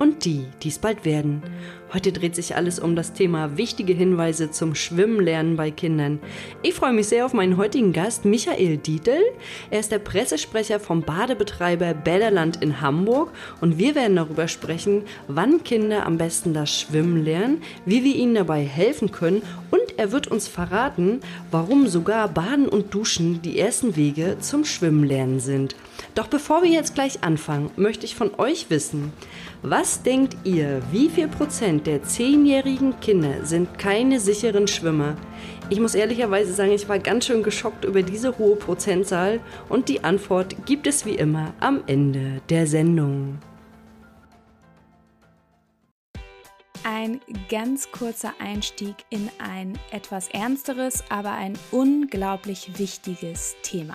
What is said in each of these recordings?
und die, die es bald werden. Heute dreht sich alles um das Thema wichtige Hinweise zum Schwimmenlernen bei Kindern. Ich freue mich sehr auf meinen heutigen Gast, Michael Dietl. Er ist der Pressesprecher vom Badebetreiber Bäderland in Hamburg und wir werden darüber sprechen, wann Kinder am besten das Schwimmen lernen, wie wir ihnen dabei helfen können und er wird uns verraten, warum sogar Baden und Duschen die ersten Wege zum Schwimmenlernen sind. Doch bevor wir jetzt gleich anfangen, möchte ich von euch wissen, was denkt ihr, wie viel Prozent der zehnjährigen Kinder sind keine sicheren Schwimmer? Ich muss ehrlicherweise sagen, ich war ganz schön geschockt über diese hohe Prozentzahl und die Antwort gibt es wie immer am Ende der Sendung. Ein ganz kurzer Einstieg in ein etwas ernsteres, aber ein unglaublich wichtiges Thema.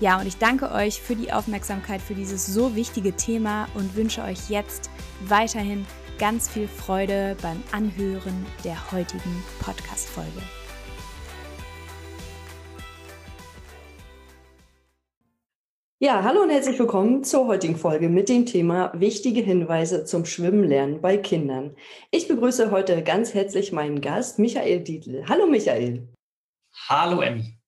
Ja, und ich danke euch für die Aufmerksamkeit für dieses so wichtige Thema und wünsche euch jetzt weiterhin ganz viel Freude beim Anhören der heutigen Podcast-Folge. Ja, hallo und herzlich willkommen zur heutigen Folge mit dem Thema wichtige Hinweise zum Schwimmenlernen bei Kindern. Ich begrüße heute ganz herzlich meinen Gast Michael Dietl. Hallo Michael. Hallo Emmy.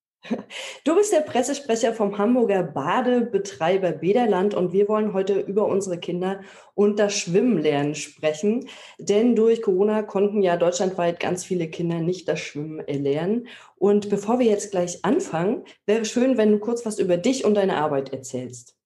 Du bist der Pressesprecher vom Hamburger Badebetreiber Bederland und wir wollen heute über unsere Kinder und das Schwimmenlernen sprechen. Denn durch Corona konnten ja deutschlandweit ganz viele Kinder nicht das Schwimmen erlernen. Und bevor wir jetzt gleich anfangen, wäre schön, wenn du kurz was über dich und deine Arbeit erzählst.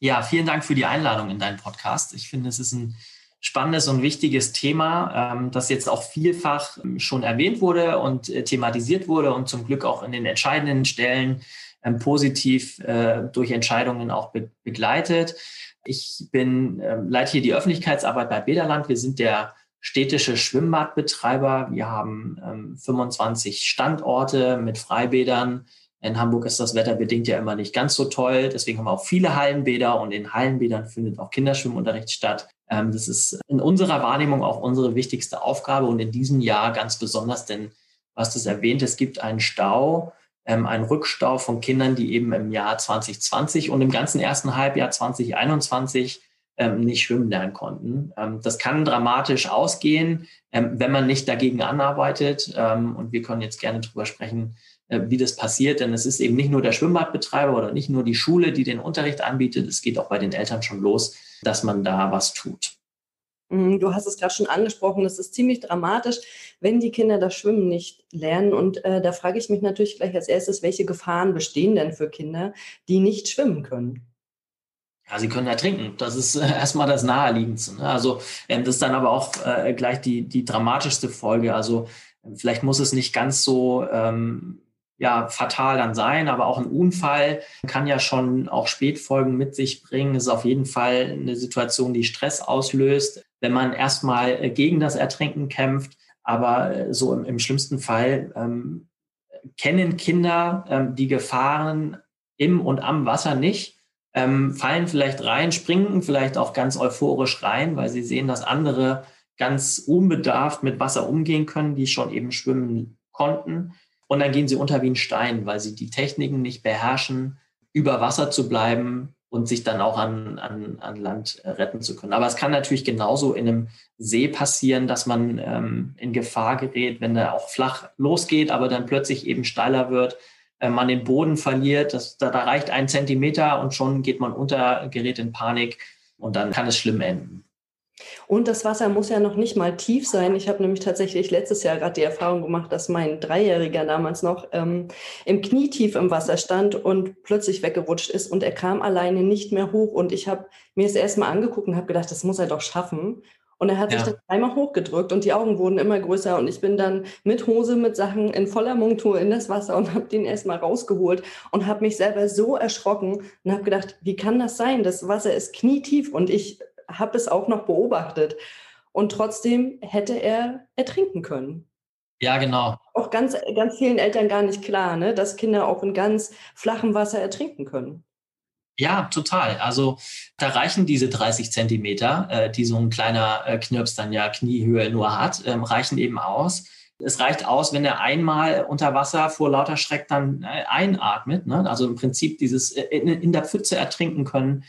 Ja, vielen Dank für die Einladung in deinen Podcast. Ich finde, es ist ein spannendes und wichtiges Thema, ähm, das jetzt auch vielfach ähm, schon erwähnt wurde und äh, thematisiert wurde und zum Glück auch in den entscheidenden Stellen ähm, positiv äh, durch Entscheidungen auch begleitet. Ich bin, leite hier die Öffentlichkeitsarbeit bei Bederland. Wir sind der städtische Schwimmbadbetreiber. Wir haben 25 Standorte mit Freibädern. In Hamburg ist das Wetter bedingt ja immer nicht ganz so toll. Deswegen haben wir auch viele Hallenbäder und in Hallenbädern findet auch Kinderschwimmunterricht statt. Ähm, das ist in unserer Wahrnehmung auch unsere wichtigste Aufgabe und in diesem Jahr ganz besonders, denn was das erwähnt, es gibt einen Stau, ähm, einen Rückstau von Kindern, die eben im Jahr 2020 und im ganzen ersten Halbjahr 2021 ähm, nicht schwimmen lernen konnten. das kann dramatisch ausgehen, wenn man nicht dagegen anarbeitet. und wir können jetzt gerne drüber sprechen, äh, wie das passiert, denn es ist eben nicht nur der Schwimmbadbetreiber oder nicht nur die Schule, die den Unterricht anbietet, es geht auch bei den Eltern schon los, dass man da was tut. Mhm, du hast es gerade schon angesprochen, es ist ziemlich dramatisch, wenn die Kinder das Schwimmen nicht lernen. Und äh, da frage ich mich natürlich gleich als erstes, welche Gefahren bestehen denn für Kinder, die nicht schwimmen können? Ja, sie können ertrinken. Das ist äh, erstmal das Naheliegendste. Ne? Also ähm, das ist dann aber auch äh, gleich die, die dramatischste Folge. Also ähm, vielleicht muss es nicht ganz so ähm, ja, fatal dann sein, aber auch ein Unfall kann ja schon auch Spätfolgen mit sich bringen. Es ist auf jeden Fall eine Situation, die Stress auslöst, wenn man erstmal äh, gegen das Ertrinken kämpft. Aber äh, so im, im schlimmsten Fall ähm, kennen Kinder ähm, die Gefahren im und am Wasser nicht, ähm, fallen vielleicht rein, springen vielleicht auch ganz euphorisch rein, weil sie sehen, dass andere ganz unbedarft mit Wasser umgehen können, die schon eben schwimmen konnten. Und dann gehen sie unter wie ein Stein, weil sie die Techniken nicht beherrschen, über Wasser zu bleiben und sich dann auch an, an, an Land retten zu können. Aber es kann natürlich genauso in einem See passieren, dass man ähm, in Gefahr gerät, wenn der auch flach losgeht, aber dann plötzlich eben steiler wird, äh, man den Boden verliert, das, da, da reicht ein Zentimeter und schon geht man unter, gerät in Panik und dann kann es schlimm enden. Und das Wasser muss ja noch nicht mal tief sein. Ich habe nämlich tatsächlich letztes Jahr gerade die Erfahrung gemacht, dass mein Dreijähriger damals noch ähm, im Knietief im Wasser stand und plötzlich weggerutscht ist und er kam alleine nicht mehr hoch. Und ich habe mir es erstmal angeguckt und habe gedacht, das muss er doch schaffen. Und er hat ja. sich dann einmal hochgedrückt und die Augen wurden immer größer und ich bin dann mit Hose, mit Sachen in voller Montur in das Wasser und habe den erstmal rausgeholt und habe mich selber so erschrocken und habe gedacht, wie kann das sein? Das Wasser ist knietief und ich habe es auch noch beobachtet. Und trotzdem hätte er ertrinken können. Ja, genau. Auch ganz, ganz vielen Eltern gar nicht klar, ne, dass Kinder auch in ganz flachem Wasser ertrinken können. Ja, total. Also da reichen diese 30 Zentimeter, äh, die so ein kleiner äh, Knirps dann ja Kniehöhe nur hat, ähm, reichen eben aus. Es reicht aus, wenn er einmal unter Wasser vor lauter Schreck dann äh, einatmet. Ne? Also im Prinzip dieses äh, in, in, der Pfütze ertrinken können,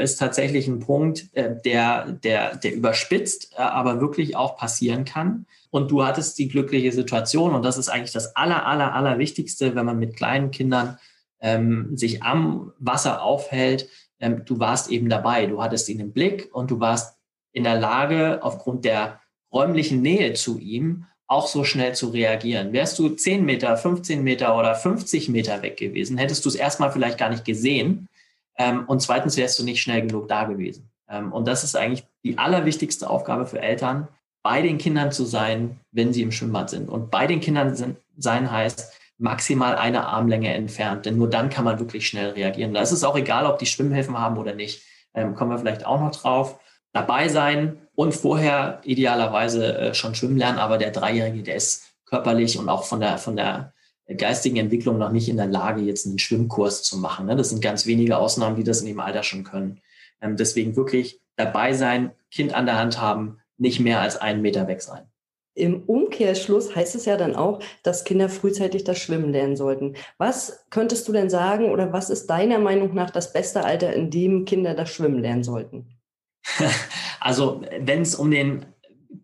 ist tatsächlich ein Punkt, äh, der, der, der überspitzt, äh, aber wirklich auch passieren kann. Und du hattest die glückliche Situation, und das ist eigentlich das aller, aller, aller Wichtigste, wenn man mit kleinen Kindern ähm, sich am Wasser aufhält. Ähm, du warst eben dabei, du hattest ihn im Blick und du warst in der Lage, aufgrund der räumlichen Nähe zu ihm auch so schnell zu reagieren. Wärst du 10 Meter, 15 Meter oder 50 Meter weg gewesen, hättest du es erstmal vielleicht gar nicht gesehen ähm, und zweitens wärst du nicht schnell genug da gewesen. Ähm, und das ist eigentlich die allerwichtigste Aufgabe für Eltern, bei den Kindern zu sein, wenn sie im Schwimmbad sind. Und bei den Kindern sind, sein heißt maximal eine Armlänge entfernt, denn nur dann kann man wirklich schnell reagieren. Da ist es auch egal, ob die Schwimmhilfen haben oder nicht. Ähm, kommen wir vielleicht auch noch drauf. Dabei sein und vorher idealerweise äh, schon schwimmen lernen, aber der Dreijährige, der ist körperlich und auch von der, von der geistigen Entwicklung noch nicht in der Lage, jetzt einen Schwimmkurs zu machen. Ne? Das sind ganz wenige Ausnahmen, die das in dem Alter schon können. Ähm, deswegen wirklich dabei sein, Kind an der Hand haben, nicht mehr als einen Meter weg sein. Im Umkehrschluss heißt es ja dann auch, dass Kinder frühzeitig das Schwimmen lernen sollten. Was könntest du denn sagen oder was ist deiner Meinung nach das beste Alter, in dem Kinder das Schwimmen lernen sollten? Also wenn es um den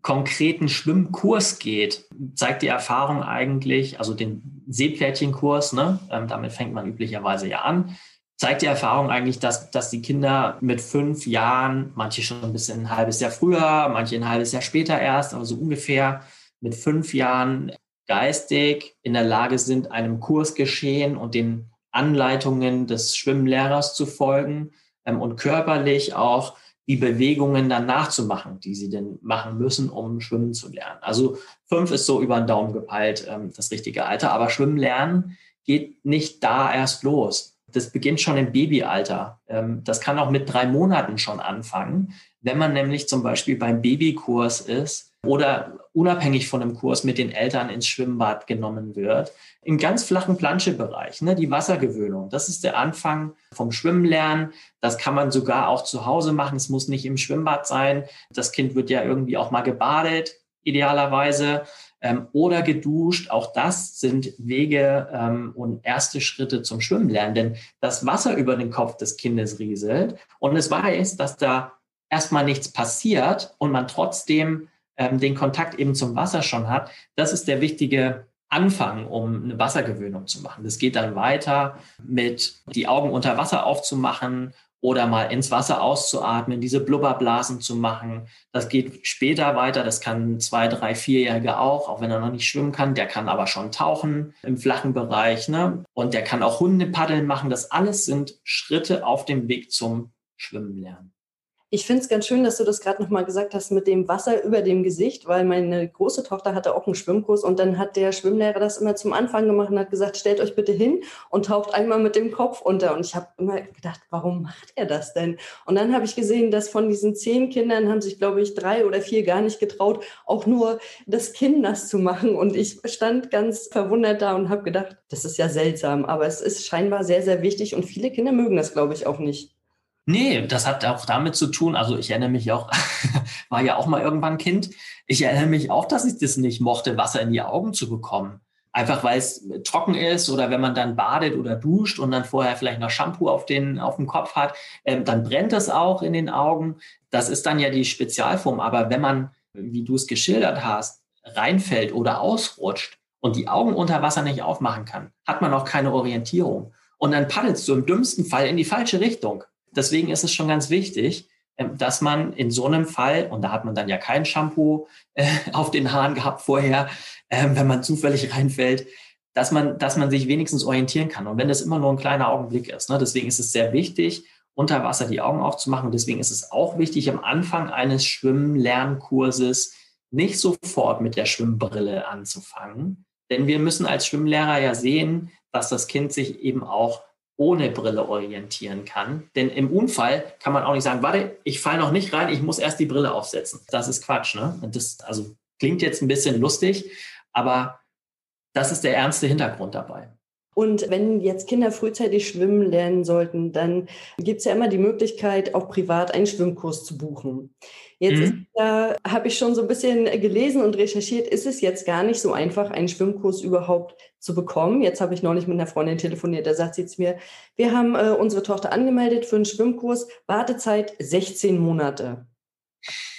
konkreten Schwimmkurs geht, zeigt die Erfahrung eigentlich, also den Seepferdchenkurs, ne, ähm, damit fängt man üblicherweise ja an, zeigt die Erfahrung eigentlich, dass, dass die Kinder mit fünf Jahren, manche schon ein bisschen ein halbes Jahr früher, manche ein halbes Jahr später erst, aber so ungefähr mit fünf Jahren geistig in der Lage sind, einem Kursgeschehen und den Anleitungen des Schwimmlehrers zu folgen ähm, und körperlich auch die Bewegungen dann nachzumachen, die sie denn machen müssen, um schwimmen zu lernen. Also fünf ist so über den Daumen gepeilt ähm, das richtige Alter, aber Schwimmen lernen geht nicht da erst los. Das beginnt schon im Babyalter. Ähm, das kann auch mit drei Monaten schon anfangen, wenn man nämlich zum Beispiel beim Babykurs ist oder unabhängig von einem Kurs mit den Eltern ins Schwimmbad genommen wird. Im ganz flachen Planschebereich, ne, die Wassergewöhnung, das ist der Anfang vom Schwimmenlernen. Das kann man sogar auch zu Hause machen. Es muss nicht im Schwimmbad sein. Das Kind wird ja irgendwie auch mal gebadet, idealerweise, ähm, oder geduscht. Auch das sind Wege ähm, und erste Schritte zum Schwimmenlernen, denn das Wasser über den Kopf des Kindes rieselt und es weiß, dass da erstmal nichts passiert und man trotzdem ähm, den Kontakt eben zum Wasser schon hat, das ist der wichtige Anfang, um eine Wassergewöhnung zu machen. Das geht dann weiter mit die Augen unter Wasser aufzumachen oder mal ins Wasser auszuatmen, diese Blubberblasen zu machen. Das geht später weiter. Das kann zwei, drei, vierjährige auch, auch wenn er noch nicht schwimmen kann. Der kann aber schon tauchen im flachen Bereich. Ne? Und der kann auch Hundepaddeln machen. Das alles sind Schritte auf dem Weg zum schwimmen lernen. Ich finde es ganz schön, dass du das gerade nochmal gesagt hast mit dem Wasser über dem Gesicht, weil meine große Tochter hatte auch einen Schwimmkurs und dann hat der Schwimmlehrer das immer zum Anfang gemacht und hat gesagt, stellt euch bitte hin und taucht einmal mit dem Kopf unter. Und ich habe immer gedacht, warum macht er das denn? Und dann habe ich gesehen, dass von diesen zehn Kindern haben sich, glaube ich, drei oder vier gar nicht getraut, auch nur das Kinn nass zu machen. Und ich stand ganz verwundert da und habe gedacht, das ist ja seltsam, aber es ist scheinbar sehr, sehr wichtig und viele Kinder mögen das, glaube ich, auch nicht. Nee, das hat auch damit zu tun, also ich erinnere mich auch, war ja auch mal irgendwann Kind, ich erinnere mich auch, dass ich das nicht mochte, Wasser in die Augen zu bekommen. Einfach weil es trocken ist oder wenn man dann badet oder duscht und dann vorher vielleicht noch Shampoo auf, den, auf dem Kopf hat, ähm, dann brennt es auch in den Augen. Das ist dann ja die Spezialform. Aber wenn man, wie du es geschildert hast, reinfällt oder ausrutscht und die Augen unter Wasser nicht aufmachen kann, hat man auch keine Orientierung. Und dann paddelst du im dümmsten Fall in die falsche Richtung deswegen ist es schon ganz wichtig, ähm, dass man in so einem Fall, und da hat man dann ja kein Shampoo äh, auf den Haaren gehabt vorher, äh, wenn man zufällig reinfällt, dass man, dass man sich wenigstens orientieren kann. Und wenn das immer nur ein kleiner Augenblick ist, ne, deswegen ist es sehr wichtig, unter Wasser die Augen aufzumachen. Und deswegen ist es auch wichtig, am Anfang eines Schwimmlernkurses nicht sofort mit der Schwimmbrille anzufangen. Denn wir müssen als Schwimmlehrer ja sehen, dass das Kind sich eben auch ohne Brille orientieren kann. Denn im Unfall kann man auch nicht sagen, warte, ich falle noch nicht rein, ich muss erst die Brille aufsetzen. Das ist Quatsch, ne? Das also klingt jetzt ein bisschen lustig, aber das ist der ernste Hintergrund dabei. Und wenn jetzt Kinder frühzeitig schwimmen lernen sollten, dann gibt es ja immer die Möglichkeit, auch privat einen Schwimmkurs zu buchen. Jetzt mhm. ja, habe ich schon so ein bisschen gelesen und recherchiert, ist es jetzt gar nicht so einfach, einen Schwimmkurs überhaupt zu bekommen. Jetzt habe ich neulich mit einer Freundin telefoniert, da sagt sie zu mir, wir haben äh, unsere Tochter angemeldet für einen Schwimmkurs, Wartezeit 16 Monate.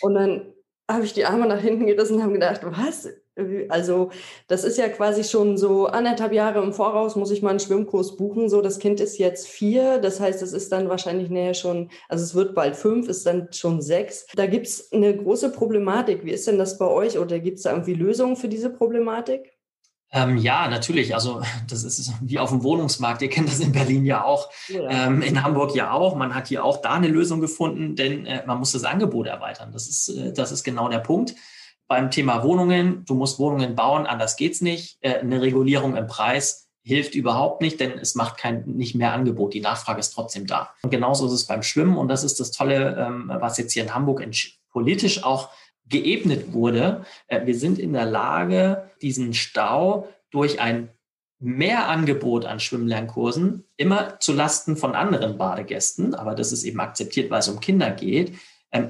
Und dann habe ich die Arme nach hinten gerissen und habe gedacht, was? Also das ist ja quasi schon so anderthalb Jahre im Voraus muss ich mal einen Schwimmkurs buchen. So, das Kind ist jetzt vier, das heißt, es ist dann wahrscheinlich näher schon, also es wird bald fünf, ist dann schon sechs. Da gibt es eine große Problematik. Wie ist denn das bei euch oder gibt es da irgendwie Lösungen für diese Problematik? Ähm, ja, natürlich. Also das ist wie auf dem Wohnungsmarkt. Ihr kennt das in Berlin ja auch, ja. Ähm, in Hamburg ja auch. Man hat hier auch da eine Lösung gefunden, denn äh, man muss das Angebot erweitern. Das ist, äh, das ist genau der Punkt beim Thema Wohnungen, du musst Wohnungen bauen, anders geht's nicht. Äh, eine Regulierung im Preis hilft überhaupt nicht, denn es macht kein nicht mehr Angebot. Die Nachfrage ist trotzdem da. Und genauso ist es beim Schwimmen und das ist das Tolle, ähm, was jetzt hier in Hamburg politisch auch geebnet wurde. Äh, wir sind in der Lage, diesen Stau durch ein Mehrangebot an Schwimmlernkursen, immer zu Lasten von anderen Badegästen, aber das ist eben akzeptiert, weil es um Kinder geht,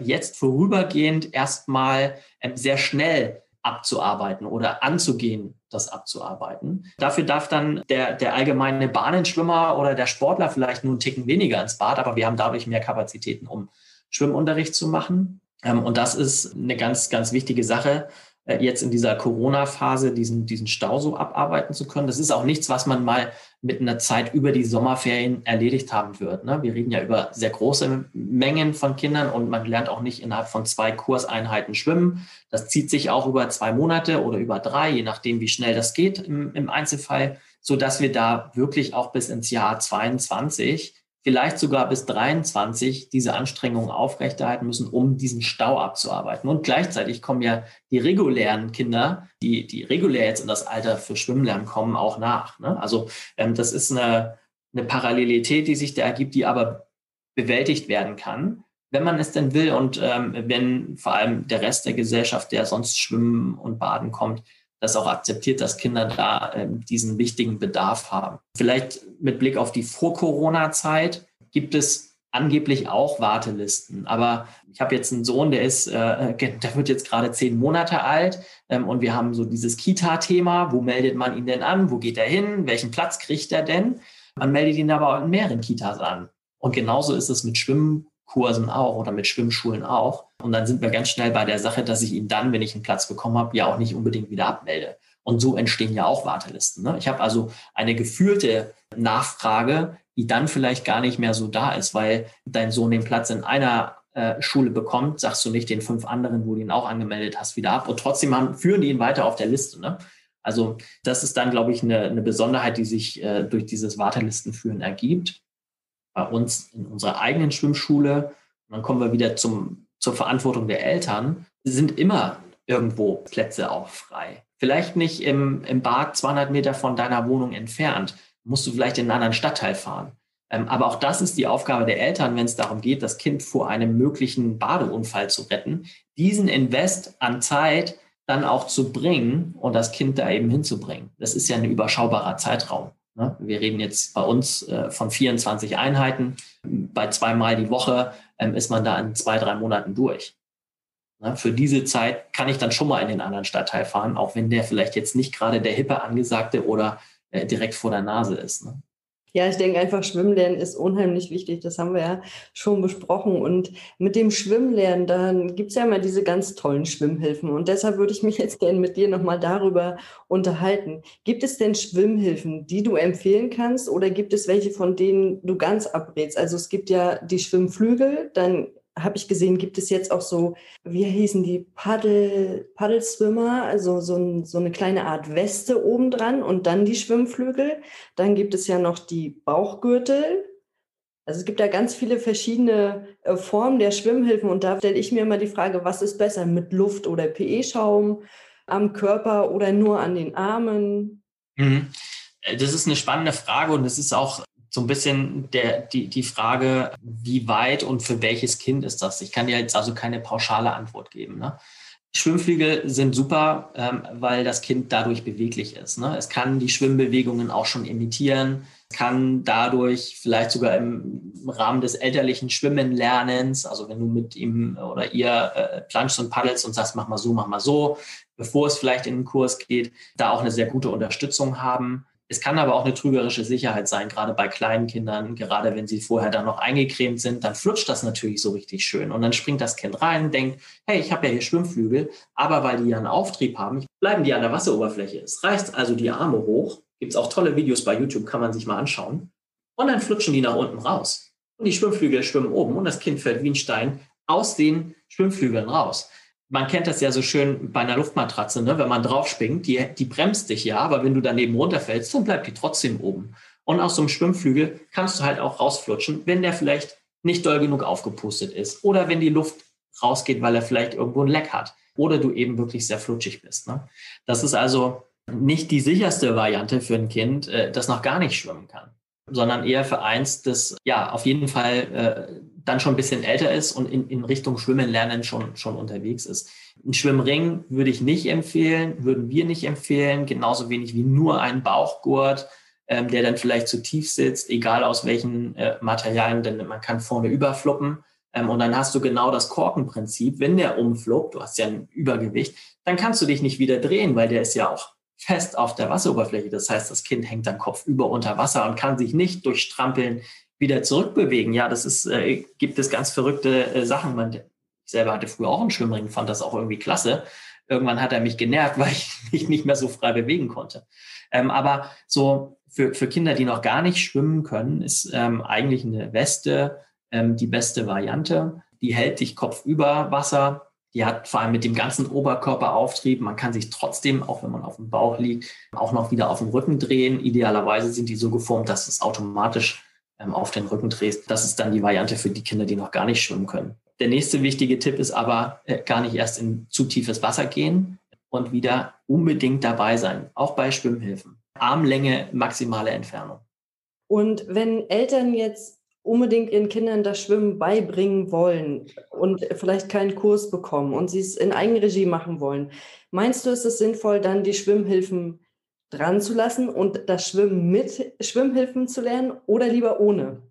jetzt vorübergehend erstmal ähm, sehr schnell abzuarbeiten oder anzugehen, das abzuarbeiten. Dafür darf dann der, der allgemeine Bahnenschwimmer oder der Sportler vielleicht einen Ticken weniger ins Bad, aber wir haben dadurch mehr Kapazitäten, um Schwimmunterricht zu machen. Ähm, und das ist eine ganz, ganz wichtige Sache, jetzt in dieser Corona-Phase diesen, diesen Stau so abarbeiten zu können. Das ist auch nichts, was man mal mit einer Zeit über die Sommerferien erledigt haben wird. Ne? Wir reden ja über sehr große Mengen von Kindern und man lernt auch nicht innerhalb von zwei Kurseinheiten schwimmen. Das zieht sich auch über zwei Monate oder über drei, je nachdem, wie schnell das geht im, im Einzelfall, so dass wir da wirklich auch bis ins Jahr 22 vielleicht sogar bis 23 diese Anstrengungen aufrechterhalten müssen, um diesen Stau abzuarbeiten. Und gleichzeitig kommen ja die regulären Kinder, die, die regulär jetzt in das Alter für Schwimmlernen kommen, auch nach. Ne? Also ähm, das ist eine, eine Parallelität, die sich da ergibt, die aber bewältigt werden kann, wenn man es denn will und ähm, wenn vor allem der Rest der Gesellschaft, der sonst schwimmen und baden kommt, das auch akzeptiert, dass Kinder da äh, diesen wichtigen Bedarf haben. Vielleicht mit Blick auf die Vor-Corona-Zeit gibt es angeblich auch Wartelisten. Aber ich habe jetzt einen Sohn, der ist, äh, der wird jetzt gerade zehn Monate alt ähm, und wir haben so dieses Kita-Thema. Wo meldet man ihn denn an? Wo geht er hin? Welchen Platz kriegt er denn? Man meldet ihn aber in mehreren Kitas an. Und genauso ist es mit Schwimmen Kursen auch oder mit Schwimmschulen auch. Und dann sind wir ganz schnell bei der Sache, dass ich ihn dann, wenn ich einen Platz bekommen habe, ja auch nicht unbedingt wieder abmelde. Und so entstehen ja auch Wartelisten. Ne? Ich habe also eine gefühlte Nachfrage, die dann vielleicht gar nicht mehr so da ist, weil dein Sohn den Platz in einer äh, Schule bekommt, sagst du nicht den fünf anderen, wo du ihn auch angemeldet hast, wieder ab. Und trotzdem haben, führen die ihn weiter auf der Liste. Ne? Also das ist dann, glaube ich, eine, eine Besonderheit, die sich äh, durch dieses Wartelistenführen ergibt. bei uns in unserer eigenen Schwimmschule, und dann kommen wir wieder zum, zur Verantwortung der Eltern, sind immer irgendwo Plätze auch frei. Vielleicht nicht im, im Bad 200 Meter von deiner Wohnung entfernt, musst du vielleicht in einen anderen Stadtteil fahren. Ähm, aber auch das ist die Aufgabe der Eltern, wenn es darum geht, das Kind vor einem möglichen Badeunfall zu retten, diesen Invest an Zeit dann auch zu bringen und das Kind da eben hinzubringen. Das ist ja ein überschaubarer Zeitraum. Ne? Wir reden jetzt bei uns äh, von 24 Einheiten. Bei zweimal die Woche ähm, ist man da in zwei, drei Monaten durch. Ne? Für diese Zeit kann ich dann schon mal in den anderen Stadtteil fahren, auch wenn der vielleicht jetzt nicht gerade der hippe Angesagte oder äh, direkt vor der Nase ist. Ne? Ja, ich denke einfach, Schwimmlernen ist unheimlich wichtig. Das haben wir ja schon besprochen. Und mit dem Schwimmlernen, dann gibt es ja immer diese ganz tollen Schwimmhilfen. Und deshalb würde ich mich jetzt gerne mit dir nochmal darüber unterhalten. Gibt es denn Schwimmhilfen, die du empfehlen kannst? Oder gibt es welche, von denen du ganz abrätst? Also es gibt ja die Schwimmflügel, dann habe ich gesehen, gibt es jetzt auch so, wie hießen die, Paddel, Paddelswimmer, also so, ein, so eine kleine Art Weste obendran und dann die Schwimmflügel. Dann gibt es ja noch die Bauchgürtel. Also es gibt da ganz viele verschiedene äh, Formen der Schwimmhilfen und da stelle ich mir immer die Frage, was ist besser, mit Luft oder PE-Schaum am Körper oder nur an den Armen? Mhm. Das ist eine spannende Frage und es ist auch so ein bisschen der, die, die Frage, wie weit und für welches Kind ist das? Ich kann dir jetzt also keine pauschale Antwort geben. Ne? Schwimmflügel sind super, ähm, weil das Kind dadurch beweglich ist. Ne? Es kann die Schwimmbewegungen auch schon imitieren, kann dadurch vielleicht sogar im Rahmen des elterlichen Schwimmenlernens, also wenn du mit ihm oder ihr äh, planschst und paddelst und sagst, mach mal so, mach mal so, bevor es vielleicht in den Kurs geht, da auch eine sehr gute Unterstützung haben. Es kann aber auch eine trügerische Sicherheit sein, gerade bei kleinen Kindern, gerade wenn sie vorher dann noch eingecremt sind, dann flutscht das natürlich so richtig schön. Und dann springt das Kind rein, denkt, hey, ich habe ja hier Schwimmflügel, aber weil die ja einen Auftrieb haben, bleiben die an der Wasseroberfläche. Es reißt also die Arme hoch. Gibt es auch tolle Videos bei YouTube, kann man sich mal anschauen. Und dann flutschen die nach unten raus. Und die Schwimmflügel schwimmen oben und das Kind fällt wie ein Stein aus den Schwimmflügeln raus man kennt das ja so schön bei einer Luftmatratze, ne? wenn man draufspringt, die, die bremst dich ja, aber wenn du daneben runterfällst, dann bleibt die trotzdem oben. Und aus so einem Schwimmflügel kannst du halt auch rausflutschen, wenn der vielleicht nicht doll genug aufgepustet ist oder wenn die Luft rausgeht, weil er vielleicht irgendwo ein Leck hat oder du eben wirklich sehr flutschig bist. Ne? Das ist also nicht die sicherste Variante für ein Kind, äh, das noch gar nicht schwimmen kann, sondern eher für eins, das ja auf jeden Fall äh, dann schon ein bisschen älter ist und in, in Richtung Schwimmen lernen schon, schon unterwegs ist. Ein Schwimmring würde ich nicht empfehlen, würden wir nicht empfehlen, genauso wenig wie nur ein Bauchgurt, ähm, der dann vielleicht zu tief sitzt, egal aus welchen äh, Materialien, denn man kann vorne überfluppen. Ähm, und dann hast du genau das Korkenprinzip. Wenn der umfluppt, du hast ja ein Übergewicht, dann kannst du dich nicht wieder drehen, weil der ist ja auch fest auf der Wasseroberfläche. Das heißt, das Kind hängt dann kopfüber unter Wasser und kann sich nicht durchstrampeln wieder zurückbewegen. Ja, das ist, äh, gibt es ganz verrückte äh, Sachen. Man, ich selber hatte früher auch einen Schwimmring, fand das auch irgendwie klasse. Irgendwann hat er mich genervt, weil ich mich nicht mehr so frei bewegen konnte. Ähm, aber so für, für Kinder, die noch gar nicht schwimmen können, ist ähm, eigentlich eine Weste ähm, die beste Variante. Die hält dich kopfüber Wasser. Die hat vor allem mit dem ganzen Oberkörperauftrieb. Man kann sich trotzdem, auch wenn man auf dem Bauch liegt, auch noch wieder auf dem Rücken drehen. Idealerweise sind die so geformt, dass es automatisch auf den Rücken drehst. Das ist dann die Variante für die Kinder, die noch gar nicht schwimmen können. Der nächste wichtige Tipp ist aber, äh, gar nicht erst in zu tiefes Wasser gehen und wieder unbedingt dabei sein, auch bei Schwimmhilfen. Armlänge, maximale Entfernung. Und wenn Eltern jetzt unbedingt ihren Kindern das Schwimmen beibringen wollen und vielleicht keinen Kurs bekommen und sie es in Eigenregie machen wollen, meinst du, ist es sinnvoll, dann die Schwimmhilfen dran zu lassen und das Schwimmen mit Schwimmhilfen zu lernen oder lieber ohne?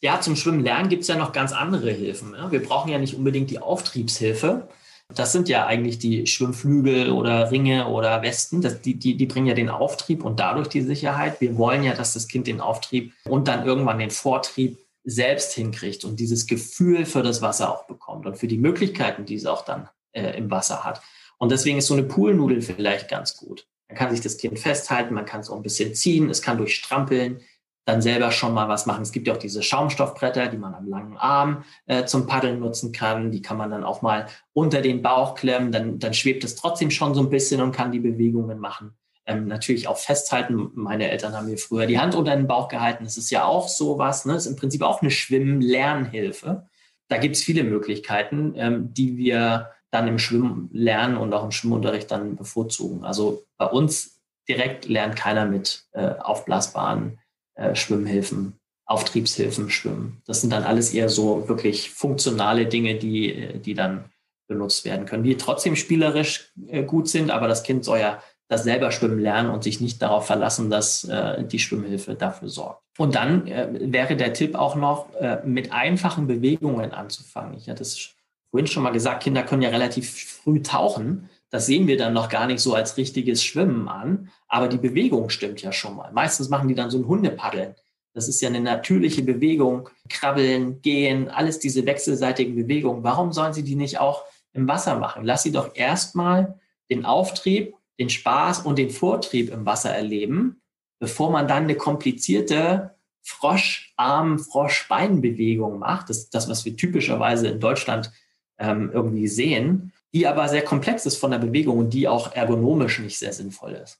Ja, zum Schwimmen lernen gibt es ja noch ganz andere Hilfen. Wir brauchen ja nicht unbedingt die Auftriebshilfe. Das sind ja eigentlich die Schwimmflügel oder Ringe oder Westen. Das, die, die, die bringen ja den Auftrieb und dadurch die Sicherheit. Wir wollen ja, dass das Kind den Auftrieb und dann irgendwann den Vortrieb selbst hinkriegt und dieses Gefühl für das Wasser auch bekommt und für die Möglichkeiten, die es auch dann äh, im Wasser hat. Und deswegen ist so eine Poolnudel vielleicht ganz gut. Man kann sich das Kind festhalten, man kann es auch ein bisschen ziehen, es kann durchstrampeln, dann selber schon mal was machen. Es gibt ja auch diese Schaumstoffbretter, die man am langen Arm äh, zum Paddeln nutzen kann. Die kann man dann auch mal unter den Bauch klemmen, dann, dann schwebt es trotzdem schon so ein bisschen und kann die Bewegungen machen. ähm, natürlich auch festhalten. Meine Eltern haben mir früher die Hand unter den Bauch gehalten. Das ist ja auch sowas, ne? Das ist im Prinzip auch eine Schwimm-Lernhilfe. Da gibt es viele Möglichkeiten, ähm, die wir dann im Schwimmen lernen und auch im Schwimmunterricht dann bevorzugen. Also bei uns direkt lernt keiner mit äh, aufblasbaren äh, Schwimmhilfen, Auftriebshilfen schwimmen. Das sind dann alles eher so wirklich funktionale Dinge, die, die dann benutzt werden können, die trotzdem spielerisch äh, gut sind, aber das Kind soll ja das selber schwimmen lernen und sich nicht darauf verlassen, dass äh, die Schwimmhilfe dafür sorgt. Und dann äh, wäre der Tipp auch noch, äh, mit einfachen Bewegungen anzufangen. Ich hatte es vorhin schon mal gesagt, Kinder können ja relativ früh tauchen. Das sehen wir dann noch gar nicht so als richtiges Schwimmen an, aber die Bewegung stimmt ja schon mal. Meistens machen die dann so ein Hundepaddeln. Das ist ja eine natürliche Bewegung. Krabbeln, gehen, alles diese wechselseitigen Bewegungen. Warum sollen sie die nicht auch im Wasser machen? Lass sie doch erstmal den Auftrieb den Spaß und den Vortrieb im Wasser erleben, bevor man dann eine komplizierte Froscharm, Froschbeinbewegung macht. Das ist das, was wir typischerweise in Deutschland ähm, irgendwie sehen, die aber sehr komplex ist von der Bewegung und die auch ergonomisch nicht sehr sinnvoll ist.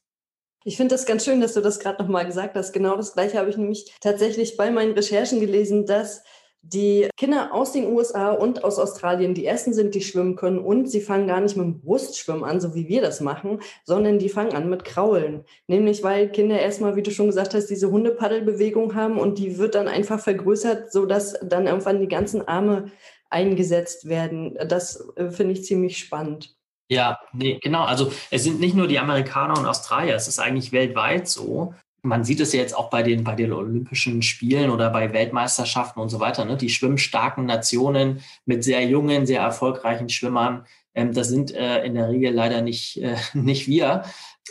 Ich finde das ganz schön, dass du das gerade nochmal gesagt hast. Genau das Gleiche habe ich nämlich tatsächlich bei meinen Recherchen gelesen, dass die Kinder aus den USA und aus Australien die ersten sind, die schwimmen können und sie fangen gar nicht mit dem Brustschwimmen an, so wie wir das machen, sondern die fangen an mit Kraulen. Nämlich weil Kinder erstmal, wie du schon gesagt hast, diese Hundepaddelbewegung haben und die wird dann einfach vergrößert, sodass dann irgendwann die ganzen Arme eingesetzt werden. Das äh, finde ich ziemlich spannend. Ja, nee, genau. Also es sind nicht nur die Amerikaner und Australier, es ist eigentlich weltweit so man sieht es ja jetzt auch bei den, bei den Olympischen Spielen oder bei Weltmeisterschaften und so weiter, ne? die schwimmstarken Nationen mit sehr jungen, sehr erfolgreichen Schwimmern, ähm, das sind äh, in der Regel leider nicht, äh, nicht wir,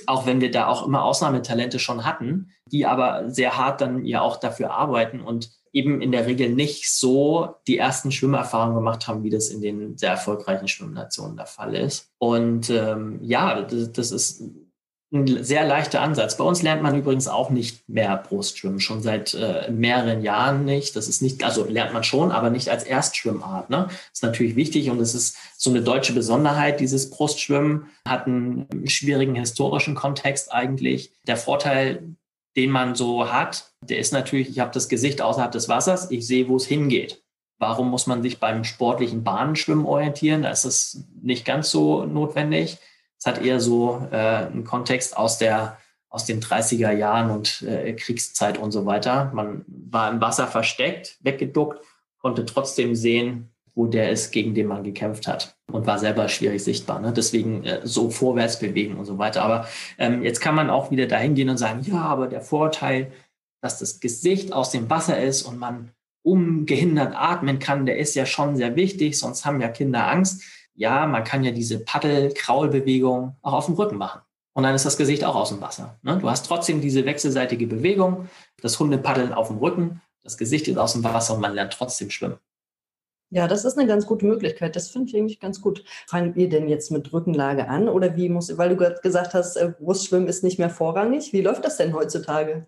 auch wenn wir da auch immer Ausnahmetalente schon hatten, die aber sehr hart dann ja auch dafür arbeiten und eben in der Regel nicht so die ersten Schwimmerfahrungen gemacht haben, wie das in den sehr erfolgreichen Schwimmnationen der Fall ist. Und ähm, ja, das, das ist ein sehr leichter Ansatz. Bei uns lernt man übrigens auch nicht mehr Brustschwimmen, schon seit äh, mehreren Jahren nicht. Das ist nicht, also lernt man schon, aber nicht als Erstschwimmart. Ne? Das ist natürlich wichtig und es ist so eine deutsche Besonderheit. Dieses Brustschwimmen hat einen schwierigen historischen Kontext eigentlich. Der Vorteil, den man so hat, der ist natürlich, ich habe das Gesicht außerhalb des Wassers, ich sehe, wo es hingeht. Warum muss man sich beim sportlichen Bahnenschwimmen orientieren? Da ist es nicht ganz so notwendig. Es hat eher so äh, einen Kontext aus der aus den 30er Jahren und äh, Kriegszeit und so weiter. Man war im Wasser versteckt, weggeduckt, konnte trotzdem sehen, wo der ist, gegen den man gekämpft hat und war selber schwierig sichtbar. Ne? Deswegen äh, so vorwärts bewegen und so weiter. Aber ähm, jetzt kann man auch wieder dahin gehen und sagen, ja, aber der Vorteil, dass das Gesicht aus dem Wasser ist und man ungehindert atmen kann, der ist ja schon sehr wichtig, sonst haben ja Kinder Angst ja, man kann ja diese Paddel-Kraulbewegung auch auf dem Rücken machen. Und dann ist das Gesicht auch aus dem Wasser. Ne? Du hast trotzdem diese wechselseitige Bewegung, das Hundepaddeln auf dem Rücken, das Gesicht ist aus dem Wasser und man lernt trotzdem schwimmen. Ja, das ist eine ganz gute Möglichkeit. Das finde ich eigentlich ganz gut. Fangen wir denn jetzt mit Rückenlage an oder wie muss, weil du gerade gesagt hast, äh, Brustschwimmen ist nicht mehr vorrangig. Wie läuft das denn heutzutage?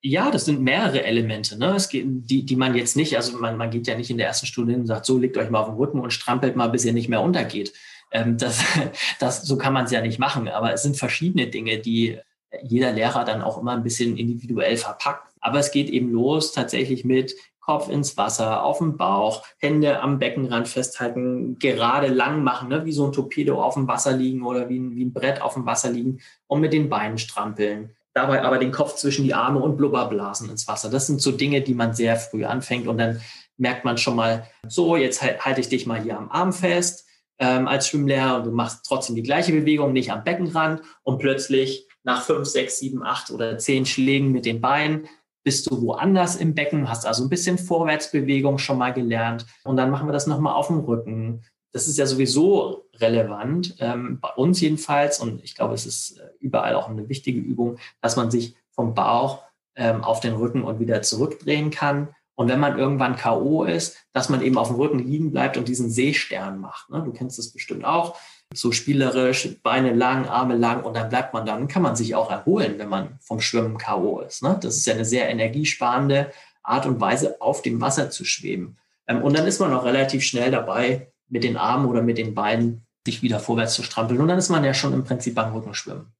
Ja, das sind mehrere Elemente, ne? es geht, die, die man jetzt nicht, also man, man geht ja nicht in der ersten Stunde hin und sagt, so legt euch mal auf den Rücken und strampelt mal, bis ihr nicht mehr untergeht. Ähm, das, das, so kann man es ja nicht machen, aber es sind verschiedene Dinge, die jeder Lehrer dann auch immer ein bisschen individuell verpackt. Aber es geht eben los tatsächlich mit Kopf ins Wasser, auf dem Bauch, Hände am Beckenrand festhalten, gerade lang machen, ne? wie so ein Torpedo auf dem Wasser liegen oder wie ein, wie ein Brett auf dem Wasser liegen und mit den Beinen strampeln dabei aber den Kopf zwischen die Arme und Blubberblasen ins Wasser. Das sind so Dinge, die man sehr früh anfängt und dann merkt man schon mal, so, jetzt halte ich dich mal hier am Arm fest ähm, als Schwimmlehrer und du machst trotzdem die gleiche Bewegung, nicht am Beckenrand und plötzlich nach fünf, sechs, sieben, acht oder zehn Schlägen mit den Beinen bist du woanders im Becken, hast also ein bisschen Vorwärtsbewegung schon mal gelernt und dann machen wir das nochmal auf dem Rücken das ist ja sowieso relevant, ähm, bei uns jedenfalls, und ich glaube, es ist äh, überall auch eine wichtige Übung, dass man sich vom Bauch ähm, auf den Rücken und wieder zurückdrehen kann. Und wenn man irgendwann K.O. ist, dass man eben auf dem Rücken liegen bleibt und diesen Seestern macht. Ne? Du kennst das bestimmt auch. So spielerisch, Beine lang, Arme lang und dann bleibt man da. Dann kann man sich auch erholen, wenn man vom Schwimmen K.O. ist. Ne? Das ist ja eine sehr energiesparende Art und Weise, auf dem Wasser zu schweben. Ähm, und dann ist man auch relativ schnell dabei, mit den Armen oder mit den Beinen sich wieder vorwärts zu strampeln. Und dann ist man ja schon im Prinzip beim Rückenschwimmen.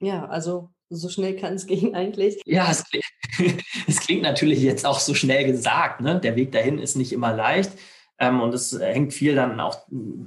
Ja, also so schnell kann es gehen eigentlich. Ja, es klingt, es klingt, natürlich jetzt auch so schnell gesagt. Ne? Der Weg dahin ist nicht immer leicht. Ähm, und es hängt viel dann auch,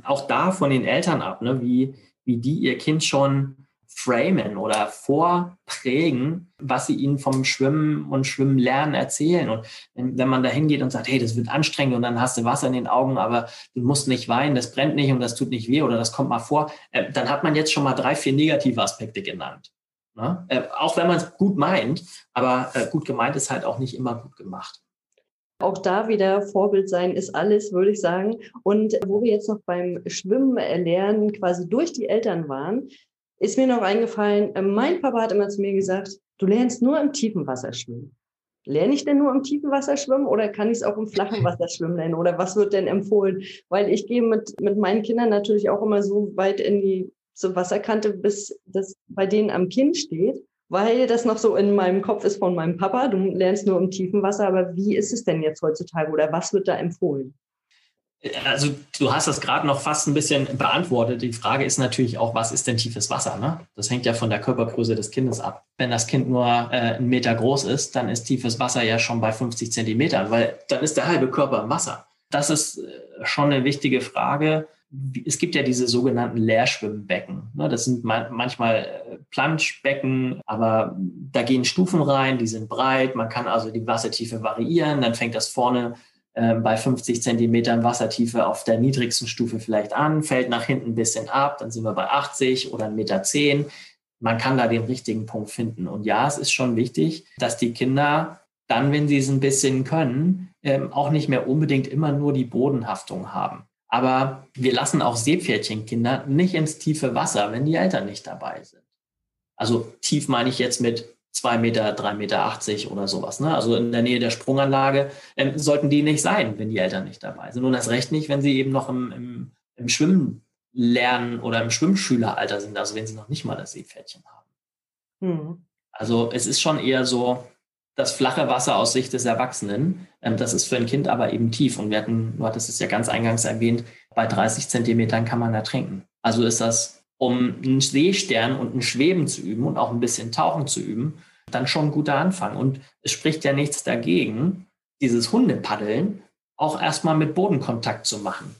auch da von den Eltern ab, ne? wie, wie die ihr Kind schon framen oder vorprägen, was sie ihnen vom Schwimmen und Schwimmen lernen erzählen. Und wenn, wenn man da hingeht und sagt, hey, das wird anstrengend und dann hast du Wasser in den Augen, aber du musst nicht weinen, das brennt nicht und das tut nicht weh oder das kommt mal vor, äh, dann hat man jetzt schon mal drei, vier negative Aspekte genannt. Ne? Äh, auch wenn man es gut meint, aber äh, gut gemeint ist halt auch nicht immer gut gemacht. Auch da wieder Vorbild sein ist alles, würde ich sagen. Und wo wir jetzt noch beim Schwimmen lernen quasi durch die Eltern waren, ist mir noch eingefallen, äh, mein Papa hat immer zu mir gesagt, du lernst nur im tiefen Wasser schwimmen. Lerne ich denn nur im tiefen Wasser schwimmen oder kann ich es auch im flachen Wasser schwimmen lernen? Oder was wird denn empfohlen? Weil ich gehe mit, mit meinen Kindern natürlich auch immer so weit in die zur Wasserkante, bis das bei denen am Kinn steht, weil das noch so in meinem Kopf ist von meinem Papa. Du lernst nur im tiefen Wasser, aber wie ist es denn jetzt heutzutage oder was wird da empfohlen? Also du hast das gerade noch fast ein bisschen beantwortet. Die Frage ist natürlich auch, was ist denn tiefes Wasser? Ne? Das hängt ja von der Körpergröße des Kindes ab. Wenn das Kind nur äh, einen Meter groß ist, dann ist tiefes Wasser ja schon bei 50 Zentimetern, weil dann ist der halbe Körper im Wasser. Das ist äh, schon eine wichtige Frage. Es gibt ja diese sogenannten Leerschwimmbecken. Ne? Das sind manchmal äh, Planschbecken, aber da gehen Stufen rein, die sind breit. Man kann also die Wassertiefe variieren. Dann fängt das vorne ähm, bei 50 Zentimetern Wassertiefe auf der niedrigsten Stufe vielleicht an, fällt nach hinten ein bisschen ab, dann sind wir bei 80 oder 1,10 Meter. Man kann da den richtigen Punkt finden. Und ja, es ist schon wichtig, dass die Kinder dann, wenn sie es ein bisschen können, ähm, auch nicht mehr unbedingt immer nur die Bodenhaftung haben. Aber wir lassen auch Seepferdchenkinder nicht ins tiefe Wasser, wenn die Eltern nicht dabei sind. Also tief meine ich jetzt mit zwei Meter, drei Meter 80 oder sowas. Ne? Also in der Nähe der Sprunganlage ähm, sollten die nicht sein, wenn die Eltern nicht dabei sind. Und das Recht nicht, wenn sie eben noch im, im, im Schwimmen lernen oder im Schwimmschüleralter sind, also wenn sie noch nicht mal das Seepferdchen haben. Mhm. Also es ist schon eher so das flache Wasser aus Sicht des Erwachsenen. Ähm, das ist für ein Kind aber eben tief. Und wir hatten, du hattest es ja ganz eingangs erwähnt, bei 30 Zentimetern kann man ertrinken. Also ist das um einen Seestern und ein Schweben zu üben und auch ein bisschen Tauchen zu üben, dann schon ein guter Anfang. Und es spricht ja nichts dagegen, dieses Hundepaddeln auch erstmal mit Bodenkontakt zu machen.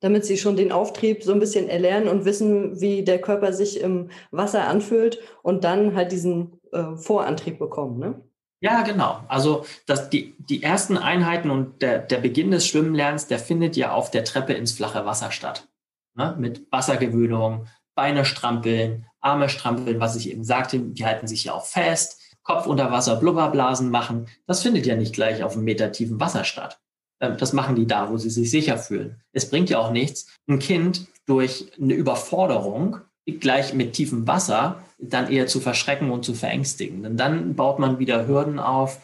Damit sie schon den Auftrieb so ein bisschen erlernen und wissen, wie der Körper sich im Wasser anfühlt und dann halt diesen äh, Vorantrieb bekommen, ne? Ja, genau. Also das, die, die ersten Einheiten und der, der Beginn des Schwimmenlernens, der findet ja auf der Treppe ins flache Wasser statt. Ne? Mit Wassergewöhnung, Beine strampeln, Arme strampeln, was ich eben sagte, die halten sich ja auch fest, Kopf unter Wasser, Blubberblasen machen. Das findet ja nicht gleich auf einem Meter tiefen Wasser statt. Ähm, das machen die da, wo sie sich sicher fühlen. Es bringt ja auch nichts, ein Kind durch eine Überforderung gleich mit tiefem Wasser dann eher zu verschrecken und zu verängstigen. Denn dann baut man wieder Hürden auf,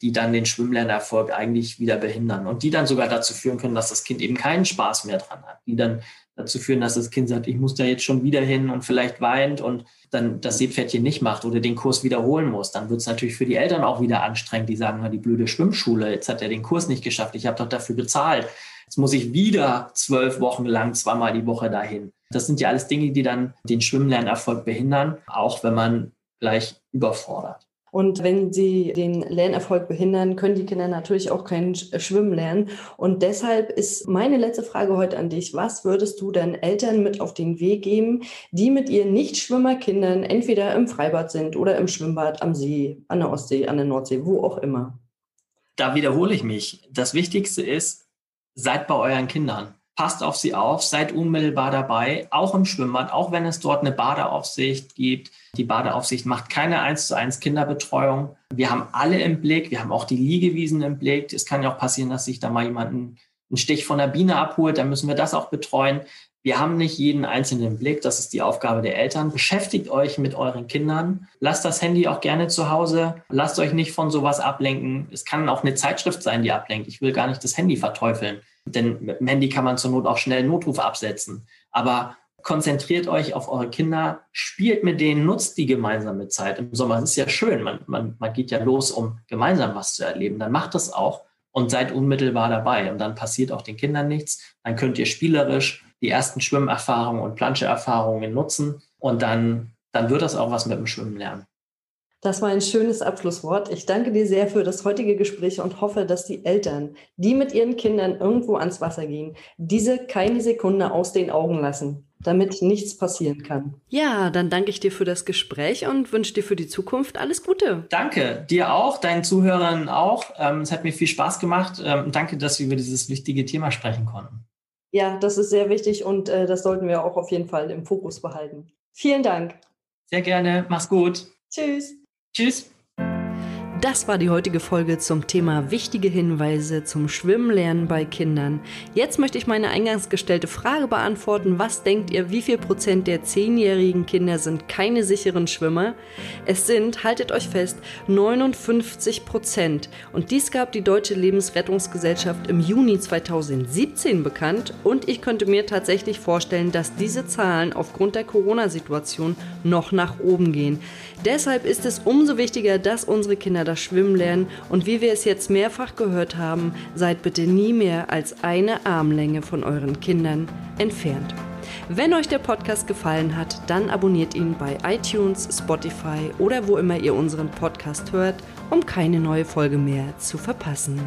die dann den Schwimmlernerfolg eigentlich wieder behindern und die dann sogar dazu führen können, dass das Kind eben keinen Spaß mehr dran hat, die dann dazu führen, dass das Kind sagt, ich muss da jetzt schon wieder hin und vielleicht weint und dann das Seepferdchen nicht macht oder den Kurs wiederholen muss. Dann wird es natürlich für die Eltern auch wieder anstrengend, die sagen, die blöde Schwimmschule, jetzt hat er den Kurs nicht geschafft, ich habe doch dafür bezahlt. Jetzt muss ich wieder zwölf Wochen lang zweimal die Woche dahin. Das sind ja alles Dinge, die dann den Schwimmlernerfolg behindern, auch wenn man gleich überfordert. Und wenn sie den Lernerfolg behindern, können die Kinder natürlich auch kein Schwimmen lernen. Und deshalb ist meine letzte Frage heute an dich. Was würdest du deinen Eltern mit auf den Weg geben, die mit ihren Nichtschwimmerkindern entweder im Freibad sind oder im Schwimmbad am See, an der Ostsee, an der Nordsee, wo auch immer? Da wiederhole ich mich. Das Wichtigste ist, seid bei euren Kindern passt auf sie auf, seid unmittelbar dabei, auch im Schwimmbad, auch wenn es dort eine Badeaufsicht gibt. Die Badeaufsicht macht keine 1 zu 1 Kinderbetreuung. Wir haben alle im Blick, wir haben auch die Liegewiesen im Blick. Es kann ja auch passieren, dass sich da mal jemand einen Stich von der Biene abholt, dann müssen wir das auch betreuen. Wir haben nicht jeden einzelnen im Blick, das ist die Aufgabe der Eltern. Beschäftigt euch mit euren Kindern. Lasst das Handy auch gerne zu Hause. Lasst euch nicht von sowas ablenken. Es kann auch eine Zeitschrift sein, die ablenkt. Ich will gar nicht das Handy verteufeln. Denn mit dem Handy kann man zur Not auch schnell Notruf absetzen. Aber konzentriert euch auf eure Kinder, spielt mit denen, nutzt die gemeinsame Zeit. Im Sommer ist ja schön, man, man, man geht ja los, um gemeinsam was zu erleben. Dann macht das auch und seid unmittelbar dabei. Und dann passiert auch den Kindern nichts. Dann könnt ihr spielerisch die ersten Schwimmerfahrungen und Planscheerfahrungen nutzen und dann dann wird das auch was mit dem Schwimmen lernen. Das war ein schönes Abschlusswort. Ich danke dir sehr für das heutige Gespräch und hoffe, dass die Eltern, die mit ihren Kindern irgendwo ans Wasser gehen, diese keine Sekunde aus den Augen lassen, damit nichts passieren kann. Ja, dann danke ich dir für das Gespräch und wünsche dir für die Zukunft alles Gute. Danke, dir auch, deinen Zuhörern auch. Ähm, es hat mir viel Spaß gemacht. Ähm, danke, dass wir über dieses wichtige Thema sprechen konnten. Ja, das ist sehr wichtig und äh, das sollten wir auch auf jeden Fall im Fokus behalten. Vielen Dank. Sehr gerne. Mach's gut. Tschüss. Tschüss. Das war die heutige Folge zum Thema wichtige Hinweise zum Schwimmlernen bei Kindern. Jetzt möchte ich meine eingangs gestellte Frage beantworten. Was denkt ihr, wie viel Prozent der zehnjährigen Kinder sind keine sicheren Schwimmer? Es sind, haltet euch fest, 59 Prozent. Und dies gab die Deutsche Lebensrettungsgesellschaft im Juni 2017 bekannt. Und ich könnte mir tatsächlich vorstellen, dass diese Zahlen aufgrund der Corona-Situation noch nach oben gehen. Deshalb ist es umso wichtiger, dass unsere Kinder das Schwimmen lernen und wie wir es jetzt mehrfach gehört haben, seid bitte nie mehr als eine Armlänge von euren Kindern entfernt. Wenn euch der Podcast gefallen hat, dann abonniert ihn bei iTunes, Spotify oder wo immer ihr unseren Podcast hört, um keine neue Folge mehr zu verpassen.